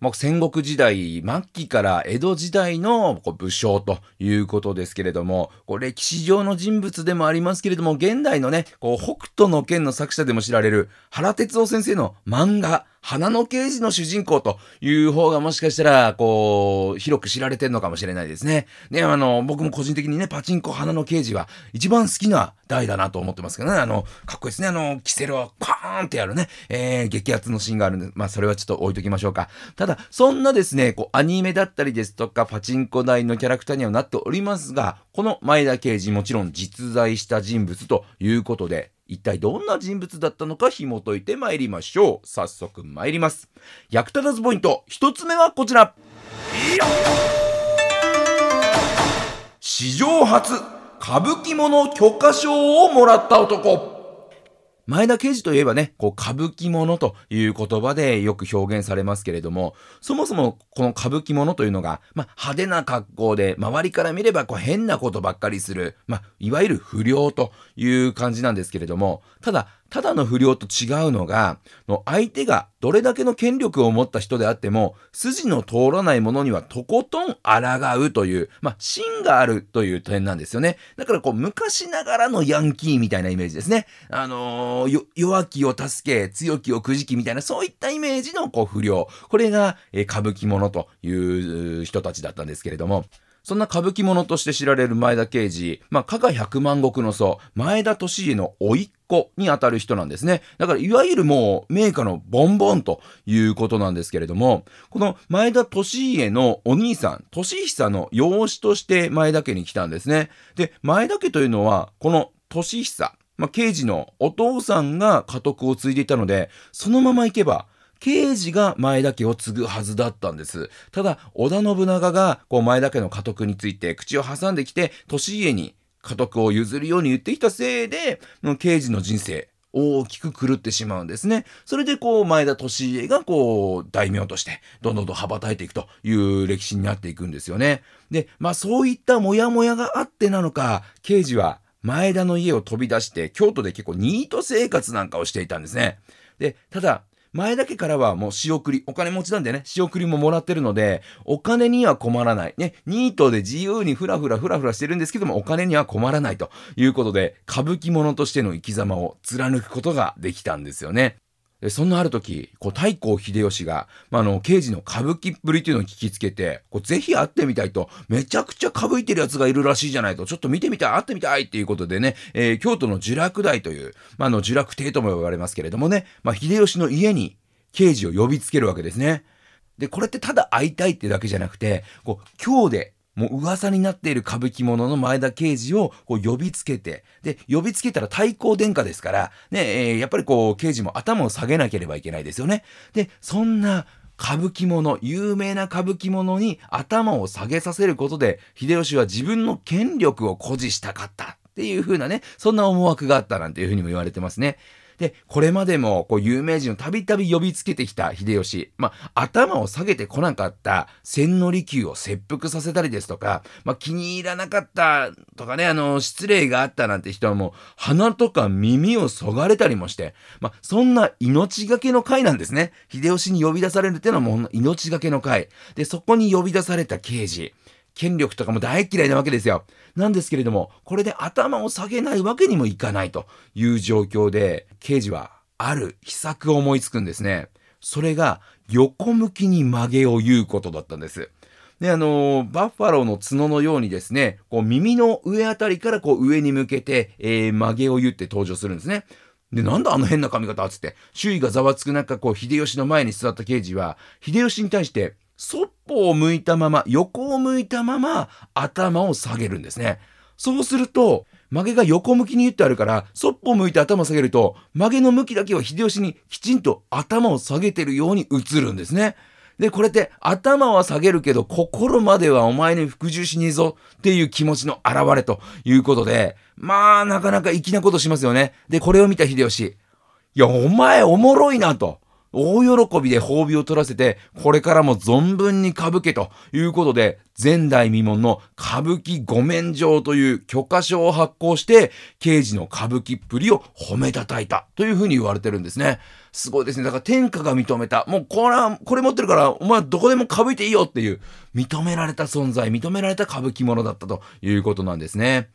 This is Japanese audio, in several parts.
まあ、戦国時代末期から江戸時代の武将ということですけれども、こう歴史上の人物でもありますけれども、現代のね、こう北斗の剣の作者でも知られる原哲夫先生の漫画、花の刑事の主人公という方がもしかしたら、こう、広く知られてるのかもしれないですね。ね、あの、僕も個人的にね、パチンコ花の刑事は一番好きな台だなと思ってますけどね。あの、かっこいいですね。あの、キセルをパーンってやるね、えー、激アツのシーンがあるんで、まあ、それはちょっと置いときましょうか。ただ、そんなですね、こう、アニメだったりですとか、パチンコ台のキャラクターにはなっておりますが、この前田刑事もちろん実在した人物ということで、一体どんな人物だったのか紐解いてまいりましょう。早速参ります。役立たずポイント、一つ目はこちら。史上初、歌舞伎物許可証をもらった男。前田刑事といえばね、こう歌舞伎者という言葉でよく表現されますけれども、そもそもこの歌舞伎者というのが、まあ、派手な格好で、周りから見ればこう変なことばっかりする、まあ、いわゆる不良という感じなんですけれども、ただ、ただの不良と違うのが、の相手がどれだけの権力を持った人であっても、筋の通らないものにはとことん抗うという、まあ、芯があるという点なんですよね。だからこう、昔ながらのヤンキーみたいなイメージですね。あのー、弱きを助け、強きをくじきみたいな、そういったイメージのこう不良。これが、えー、歌舞伎者という人たちだったんですけれども、そんな歌舞伎者として知られる前田慶次、まあ、加賀百万石の祖、前田利家の甥っ子にあたる人なんですね。だから、いわゆるもう、名家のボンボンということなんですけれども、この前田利家のお兄さん、利久の養子として前田家に来たんですね。で、前田家というのは、この利久、まあ、刑事のお父さんが家督を継いでいたので、そのまま行けば、刑事が前田家を継ぐはずだったんです。ただ、織田信長が、こう、前田家の家督について口を挟んできて、利家に家督を譲るように言ってきたせいで、刑事の人生、大きく狂ってしまうんですね。それでこう前田利家がこう大名としてどんどんと羽ばたいていくという歴史になっていくんですよね。で、まあそういったモヤモヤがあってなのか、刑事は前田の家を飛び出して京都で結構ニート生活なんかをしていたんですね。で、ただ前だけからはもう仕送り、お金持ちなんでね、仕送りももらってるので、お金には困らない。ね、ニートで自由にふらふらふらふらしてるんですけども、お金には困らないということで、歌舞伎者としての生き様を貫くことができたんですよね。そんなある時、こう、太閤秀吉が、まあ、の、刑事の歌舞伎っぷりっていうのを聞きつけて、こう、ぜひ会ってみたいと、めちゃくちゃ歌舞いてる奴がいるらしいじゃないと、ちょっと見てみたい、会ってみたいっていうことでね、えー、京都の呪楽台という、まあ、の、呪楽亭とも呼ばれますけれどもね、まあ、秀吉の家に、刑事を呼びつけるわけですね。で、これってただ会いたいってだけじゃなくて、こう、今日でもう噂になっている歌舞伎者の前田刑事をこう呼びつけて、で、呼びつけたら太閤殿下ですから、ね、えー、やっぱりこう、刑事も頭を下げなければいけないですよね。で、そんな歌舞伎者、有名な歌舞伎者に頭を下げさせることで、秀吉は自分の権力を誇示したかったっていう風なね、そんな思惑があったなんていう風にも言われてますね。で、これまでも、こう、有名人をたびたび呼びつけてきた秀吉。まあ、頭を下げてこなかった千利休を切腹させたりですとか、まあ、気に入らなかったとかね、あの、失礼があったなんて人はもう、鼻とか耳をそがれたりもして、まあ、そんな命がけの会なんですね。秀吉に呼び出されるっていうのはもう命がけの会。で、そこに呼び出された刑事。権力とかも大嫌いなわけですよ。なんですけれども、これで頭を下げないわけにもいかないという状況で、刑事はある秘策を思いつくんですね。それが横向きに曲げを言うことだったんです。で、あのー、バッファローの角のようにですね、こう耳の上あたりからこう上に向けて、えー、曲げを言って登場するんですね。で、なんだあの変な髪型つって、周囲がざわつく中、こう、秀吉の前に座った刑事は、秀吉に対して、そっぽを向いたまま、横を向いたまま頭を下げるんですね。そうすると、曲げが横向きに言ってあるから、そっぽを向いて頭を下げると、曲げの向きだけは秀吉にきちんと頭を下げてるように映るんですね。で、これって頭は下げるけど心まではお前に服従しねえぞっていう気持ちの表れということで、まあなかなか粋なことしますよね。で、これを見た秀吉。いや、お前おもろいなと。大喜びで褒美を取らせて、これからも存分に歌舞けということで、前代未聞の歌舞伎御免状という許可証を発行して、刑事の歌舞伎っぷりを褒めたたいたというふうに言われてるんですね。すごいですね。だから天下が認めた。もうこれは、これ持ってるから、お前どこでも歌舞いていいよっていう、認められた存在、認められた歌舞伎者だったということなんですね。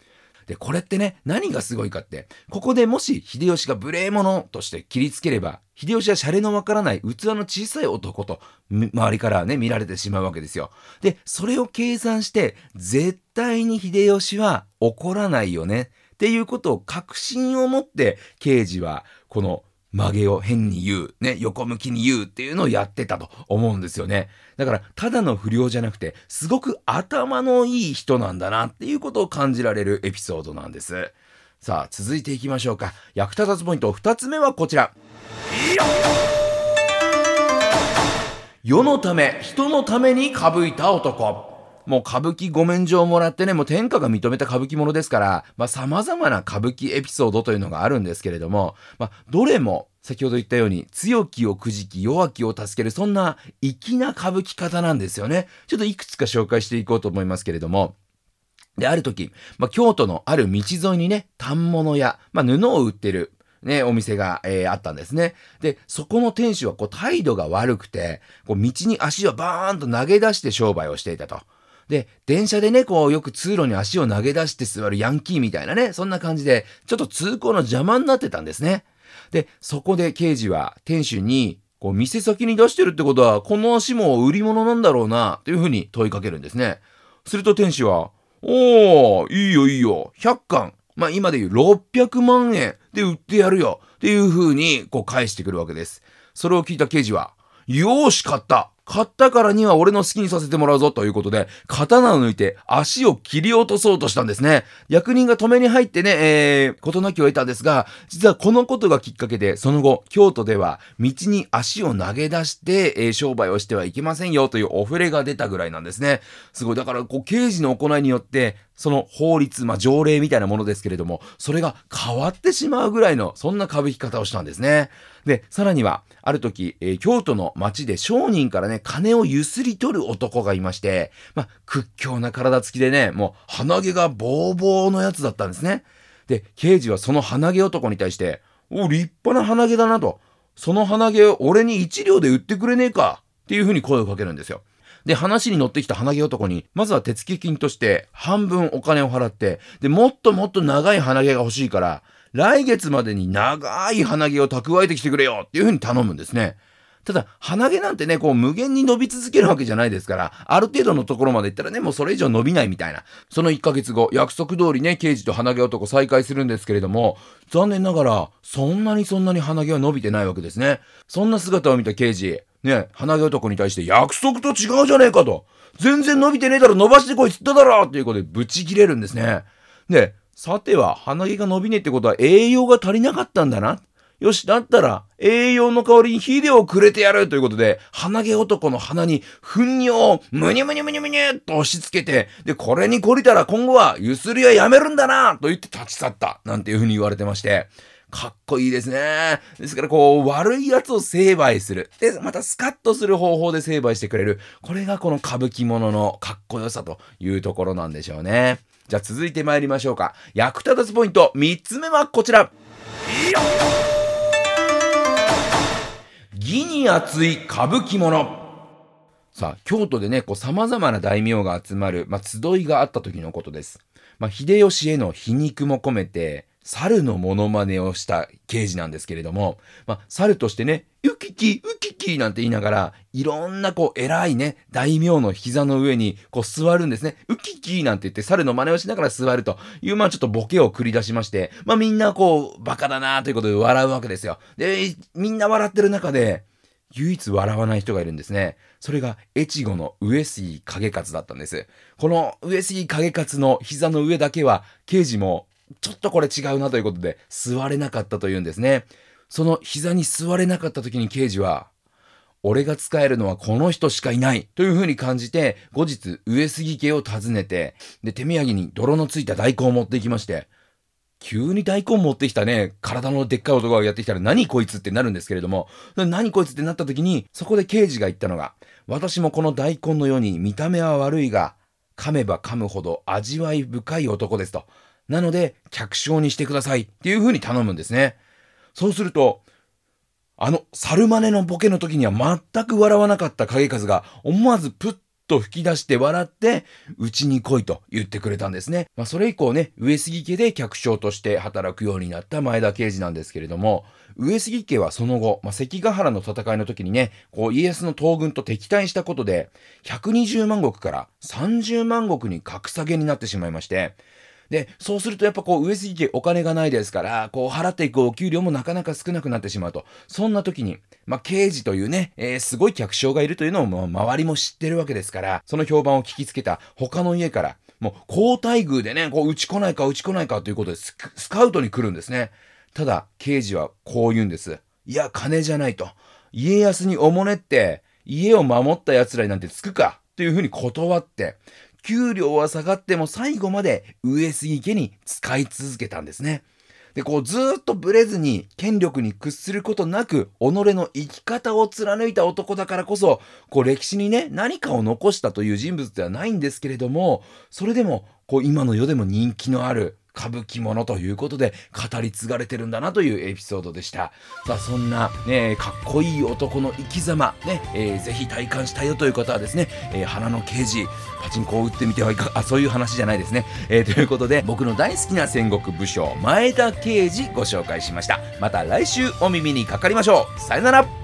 で、これってね、何がすごいかって、ここでもし秀吉が無礼者として切りつければ、秀吉はシャレのわからない器の小さい男と、周りからね、見られてしまうわけですよ。で、それを計算して、絶対に秀吉は怒らないよね。っていうことを確信を持って、刑事は、この曲げを変に言う、ね、横向きに言うっていうのをやってたと思うんですよね。だから、ただの不良じゃなくて、すごく頭のいい人なんだなっていうことを感じられるエピソードなんです。さあ、続いていきましょうか。役立たずポイント2つ目はこちら。世のため、人のためにかぶいた男。もう歌舞伎御免状をもらってね、もう天下が認めた歌舞伎ものですから、まあ様々な歌舞伎エピソードというのがあるんですけれども、まあどれも先ほど言ったように強きをくじき弱きを助けるそんな粋な歌舞伎方なんですよね。ちょっといくつか紹介していこうと思いますけれども、で、ある時、まあ、京都のある道沿いにね、反物屋、まあ、布を売ってる、ね、お店が、えー、あったんですね。で、そこの店主はこう態度が悪くて、こう道に足をバーンと投げ出して商売をしていたと。で、電車でね、こう、よく通路に足を投げ出して座るヤンキーみたいなね、そんな感じで、ちょっと通行の邪魔になってたんですね。で、そこで刑事は店主に、こう、店先に出してるってことは、この足も売り物なんだろうな、というふうに問いかけるんですね。すると店主は、おー、いいよいいよ、100巻。まあ今で言う600万円で売ってやるよ。っていうふうに、こう返してくるわけです。それを聞いた刑事は、よーし、買った。買ったからには俺の好きにさせてもらうぞということで、刀を抜いて足を切り落とそうとしたんですね。役人が止めに入ってね、えー、事なきを得たんですが、実はこのことがきっかけで、その後、京都では道に足を投げ出して、えー、商売をしてはいけませんよというお触れが出たぐらいなんですね。すごい。だから、こう、刑事の行いによって、その法律、まあ条例みたいなものですけれども、それが変わってしまうぐらいの、そんな歌舞伎方をしたんですね。で、さらには、ある時、えー、京都の町で商人からね、金をゆすり取る男がいまして、まあ、屈強な体つきでね、もう鼻毛がボーボーのやつだったんですね。で、刑事はその鼻毛男に対して、お、立派な鼻毛だなと。その鼻毛を俺に一両で売ってくれねえかっていうふうに声をかけるんですよ。で、話に乗ってきた鼻毛男に、まずは手付金として半分お金を払って、で、もっともっと長い鼻毛が欲しいから、来月までに長い鼻毛を蓄えてきてくれよっていうふうに頼むんですね。ただ、鼻毛なんてね、こう無限に伸び続けるわけじゃないですから、ある程度のところまで行ったらね、もうそれ以上伸びないみたいな。その1ヶ月後、約束通りね、刑事と鼻毛男再会するんですけれども、残念ながら、そんなにそんなに鼻毛は伸びてないわけですね。そんな姿を見た刑事、ね、鼻毛男に対して約束と違うじゃねえかと。全然伸びてねえだろ、伸ばしてこいっつっただろっていうことでブチ切れるんですね。で、さては鼻毛が伸びねえってことは栄養が足りなかったんだな。よし、だったら栄養の代わりに肥料をくれてやるということで、鼻毛男の鼻に糞尿をむにゅむにゅむにゅむにゅっと押し付けて、で、これに懲りたら今後はゆすりはやめるんだなと言って立ち去った。なんていうふうに言われてまして。かっこいいですね。ですからこう、悪い奴を成敗する。で、またスカッとする方法で成敗してくれる。これがこの歌舞伎者のかっこよさというところなんでしょうね。じゃあ続いて参りましょうか。役立たずポイント3つ目はこちら。義に熱い歌舞伎者。さあ、京都でね、こう様々な大名が集まる、まあ、集いがあった時のことです。まあ、秀吉への皮肉も込めて、猿のモノマネをした刑事なんですけれども、まあ、猿としてね、ウキキ、ウキキなんて言いながら、いろんなこう偉いね、大名の膝の上にこう座るんですね。ウキキなんて言って猿の真似をしながら座るという、まあちょっとボケを繰り出しまして、まあみんなこう、バカだなということで笑うわけですよ。で、みんな笑ってる中で、唯一笑わない人がいるんですね。それが、越後の上杉景勝だったんです。この上杉景勝の膝の上だけは、刑事もちょっとこれ違うなということで座れなかったというんですね。その膝に座れなかった時に刑事は、俺が使えるのはこの人しかいないという風に感じて、後日上杉家を訪ねて、で、手土産に泥のついた大根を持ってきまして、急に大根持ってきたね、体のでっかい男がやってきたら何こいつってなるんですけれども、何こいつってなった時に、そこで刑事が言ったのが、私もこの大根のように見た目は悪いが、噛めば噛むほど味わい深い男ですと。なので、客商にしてくださいっていう風に頼むんですね。そうすると、あの、猿真似のボケの時には全く笑わなかった影数が思わずプッと吹き出して笑って、うちに来いと言ってくれたんですね。まあ、それ以降ね、上杉家で客商として働くようになった前田刑事なんですけれども、上杉家はその後、まあ、関ヶ原の戦いの時にね、こう家康の東軍と敵対したことで、120万石から30万石に格下げになってしまいまして、で、そうするとやっぱこう上杉家お金がないですから、こう払っていくお給料もなかなか少なくなってしまうと。そんな時に、まあ、刑事というね、えー、すごい客商がいるというのを、まあ、周りも知ってるわけですから、その評判を聞きつけた他の家から、もう、高待遇でね、こう、打ち来ないか、打ち来ないかということでス、スカウトに来るんですね。ただ、刑事はこう言うんです。いや、金じゃないと。家康におもねって、家を守った奴らになんてつくかというふうに断って、給料は下がっても最後まで上杉家に使い続けたんですね。で、こうずっとブレずに権力に屈することなく、己の生き方を貫いた男だからこそ、こう歴史にね、何かを残したという人物ではないんですけれども、それでも、こう今の世でも人気のある歌舞伎ものということで語り継がれてるんだなというエピソードでした。さあ、そんな、ね、かっこいい男の生き様、ね、えー、ぜひ体感したいよという方はですね、えー、花の刑事、パチンコを打ってみてはいかあ、そういう話じゃないですね。えー、ということで、僕の大好きな戦国武将、前田刑事ご紹介しました。また来週お耳にかかりましょう。さよなら